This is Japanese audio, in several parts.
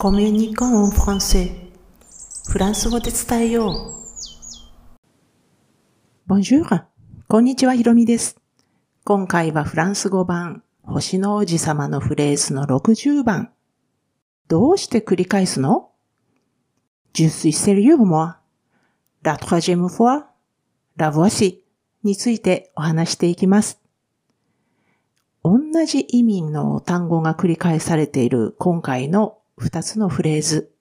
コミュニコンフランセフランス語で伝えよう。Bonjour! こんにちは、ひろみです。今回はフランス語版、星の王子様のフレーズの60番。どうして繰り返すの Je suis sérieux, moi. La troisième fois, la voici についてお話していきます。同じ意味の単語が繰り返されている今回の二つのフレーズ。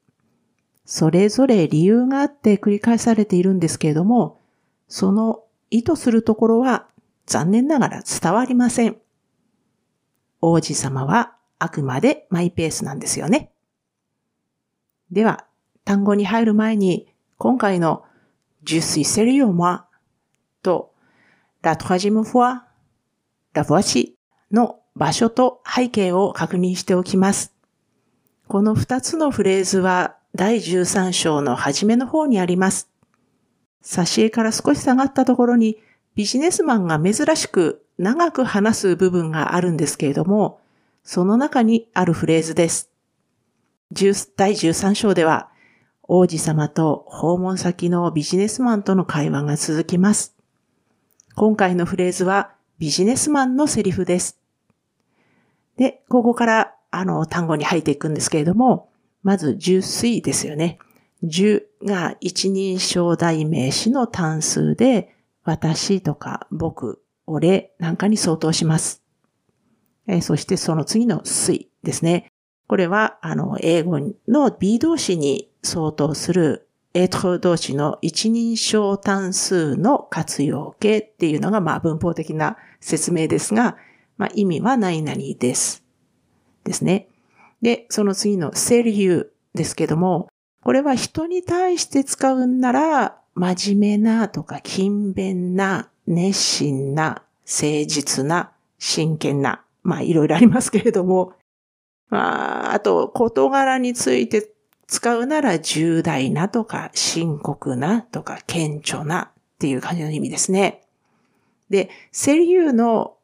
それぞれ理由があって繰り返されているんですけれども、その意図するところは残念ながら伝わりません。王子様はあくまでマイペースなんですよね。では、単語に入る前に、今回の Je suis sérieux moi と La troisième fois, la voici の場所と背景を確認しておきます。この二つのフレーズは第13章の初めの方にあります。挿絵から少し下がったところにビジネスマンが珍しく長く話す部分があるんですけれども、その中にあるフレーズです。第13章では、王子様と訪問先のビジネスマンとの会話が続きます。今回のフレーズはビジネスマンのセリフです。で、ここからあの、単語に入っていくんですけれども、まず、十水ですよね。十が一人称代名詞の単数で、私とか僕、俺なんかに相当します。えそしてその次の水ですね。これは、あの、英語の B 動詞に相当する、エトロ動詞の一人称単数の活用形っていうのが、まあ、文法的な説明ですが、まあ、意味は何々です。ですね。で、その次のセリューですけども、これは人に対して使うんなら、真面目なとか勤勉な、熱心な、誠実な、真剣な、まあいろいろありますけれども、まあ、あと、事柄について使うなら重大なとか深刻なとか顕著なっていう感じの意味ですね。で、 sérieux の、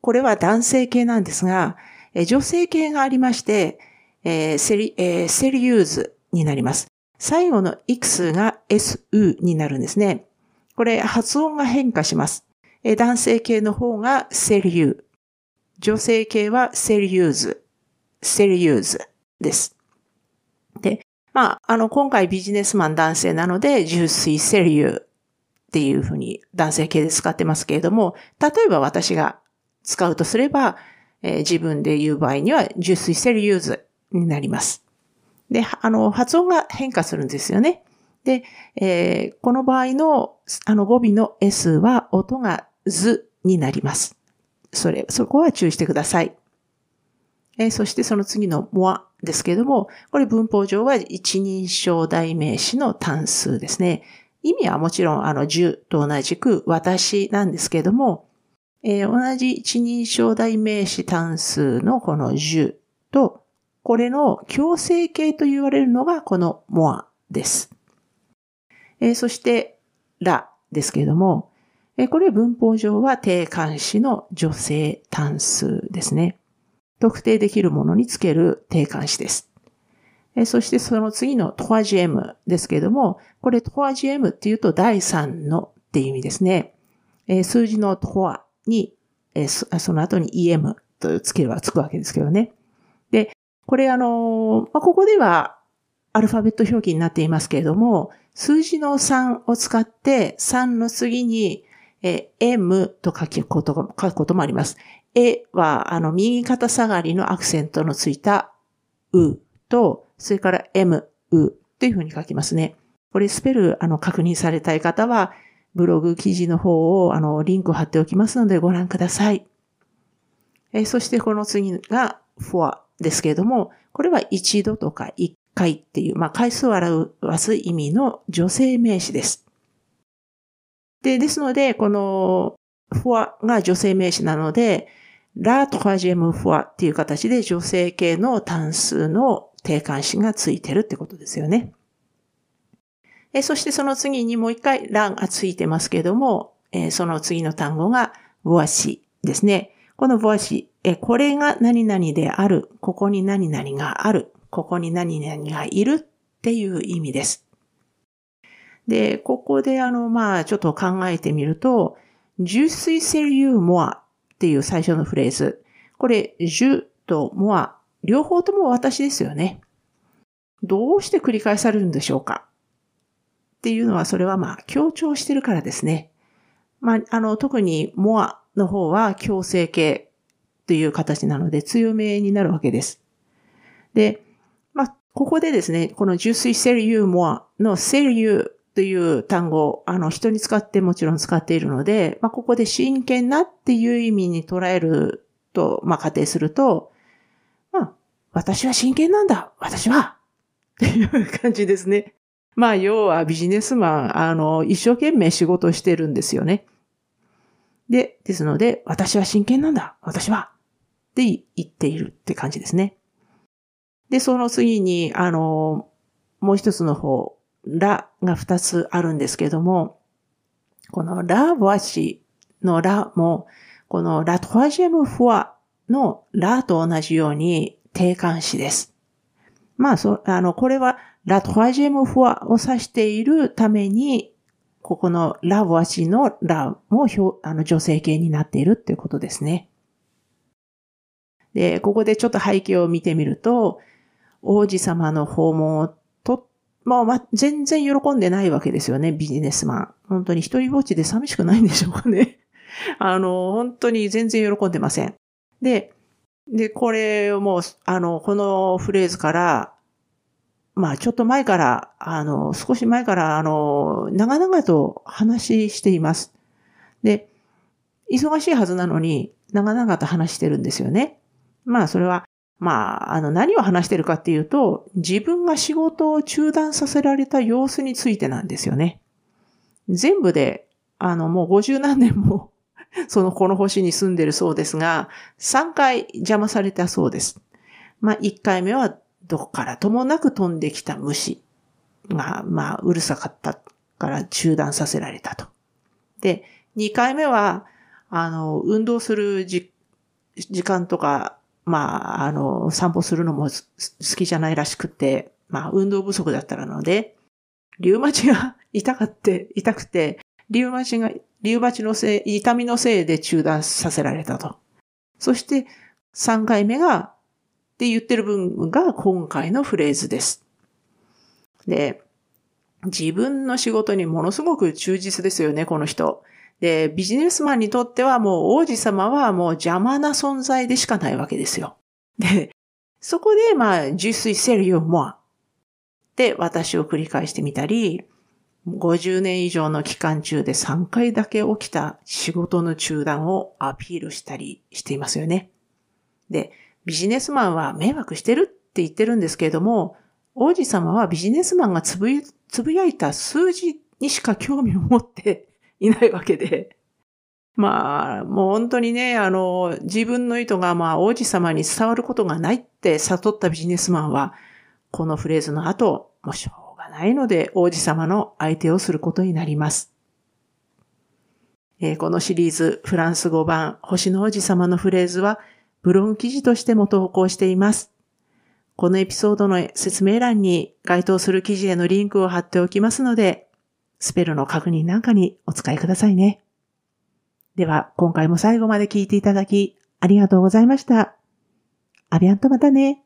これは男性形なんですが、え女性形がありまして、えー、 séri、えー、 sérieuse になります。最後の X が SE になるんですね。これ発音が変化します。え、男性形の方が sérieux。女性形は sérieuse。sérieuse です。で、まあ、あの、今回ビジネスマン男性なので、 Je suis sérieux っていうふうに男性形で使ってますけれども、例えば私が使うとすれば、えー、自分で言う場合には、 Je suis sérieuse になります。で、あの、発音が変化するんですよね。で、えー、この場合の、あの語尾の S は音がずになります。それ、そこは注意してください。えー、そしてその次のモアですけれども、これ文法上は一人称代名詞の単数ですね。意味はもちろん、あの、十と同じく私なんですけれども、えー、同じ一人称代名詞単数のこの10と、これの強制形と言われるのがこの more です。えー、そして、らですけれども、えー、これ文法上は定冠詞の女性単数ですね。特定できるものにつける定冠詞です。え、そしてその次のトワジエムですけれども、これトワジエムっていうと第三のっていう意味ですね。え、数字のトワに、えー、その後に EM とつければつくわけですけどね。で、これあの、まあ、ここではアルファベット表記になっていますけれども、数字の3を使って3の次に、え M と書くこと書くこともあります。えは、あの、右肩下がりのアクセントのついたうと、それから M、うっていうふうに書きますね。これスペル、あの、確認されたい方は、ブログ記事の方を、あの、リンクを貼っておきますのでご覧ください。えそしてこの次が for ですけれども、これは一度とか一回っていう、まあ、回数を表す意味の女性名詞です。で、ですので、この for が女性名詞なので、ラとかジェムフォアっていう形で女性系の単数の定冠詞がついてるってことですよね。えそしてその次にもう一回欄がついてますけども、えその次の単語がボアシですね。このボアシ、えこれが何々である、ここに何々がある、ここに何々がいるっていう意味です。で、ここであの、まあ、ちょっと考えてみると、je suis sérieux moi っていう最初のフレーズ。これ、je と moi 両方とも私ですよね。どうして繰り返されるんでしょうか？っていうのは、それはまあ、強調してるからですね。まあ、あの、特に more の方は強制形という形なので強めになるわけです。で、まあ、ここでですね、この je suis sérieux moi の sérieux という単語、あの、人に使ってもちろん使っているので、まあ、ここで真剣なっていう意味に捉えると、まあ、仮定すると、まあ、私は真剣なんだ私はっていう感じですね。まあ、要はビジネスマン、あの、一生懸命仕事してるんですよね。で、ですので、私は真剣なんだ私はって言っているって感じですね。で、その次に、あの、もう一つの方、ラが二つあるんですけども、このラワシのラも、このラトワジェムフォアのラと同じように定冠詞です。まあ、そ、あの、これはラトワジェムフォアを指しているために、ここのラワシのラも表、あの、女性形になっているっていうことですね。で、ここでちょっと背景を見てみると、王子様の訪問をまあ、まあ、全然喜んでないわけですよね、ビジネスマン。本当に一人ぼっちで寂しくないんでしょうかね。あの、本当に全然喜んでません。で、で、これをもう、あの、このフレーズから、まあ、ちょっと前から、あの、少し前から、あの、長々と話しています。で、忙しいはずなのに、長々と話してるんですよね。まあ、それは、まあ、あの、何を話してるかっていうと、自分が仕事を中断させられた様子についてなんですよね。全部で、あの、もう50何年も そのこの星に住んでるそうですが、3回邪魔されたそうです。まあ、1回目はどこからともなく飛んできた虫が、まあ、うるさかったから中断させられたと。で、2回目は、あの、運動する時間とかまあ、あの、散歩するのも好きじゃないらしくて、まあ、運動不足だったので、リウマチが痛かって、痛くて、リウマチが、リウマチのせい、痛みのせいで中断させられたと。そして、3回目が、って言ってる分が今回のフレーズです。で、自分の仕事にものすごく忠実ですよね、この人。で、ビジネスマンにとってはもう王子様はもう邪魔な存在でしかないわけですよ。で、そこでまあ、自炊セリオモアで私を繰り返してみたり、50年以上の期間中で3回だけ起きた仕事の中断をアピールしたりしていますよね。で、ビジネスマンは迷惑してるって言ってるんですけれども、王子様はビジネスマンがつぶやいた数字にしか興味を持って いないわけで。まあ、もう本当にね、あの、自分の意図がまあ王子様に伝わることがないって悟ったビジネスマンは、このフレーズの後、もうしょうがないので王子様の相手をすることになります。えー、このシリーズ、フランス語版、星の王子様のフレーズは、ブログ記事としても投稿しています。このエピソードの説明欄に該当する記事へのリンクを貼っておきますので、スペルの確認なんかにお使いくださいね。では、今回も最後まで聞いていただき、ありがとうございました。アビアンとまたね。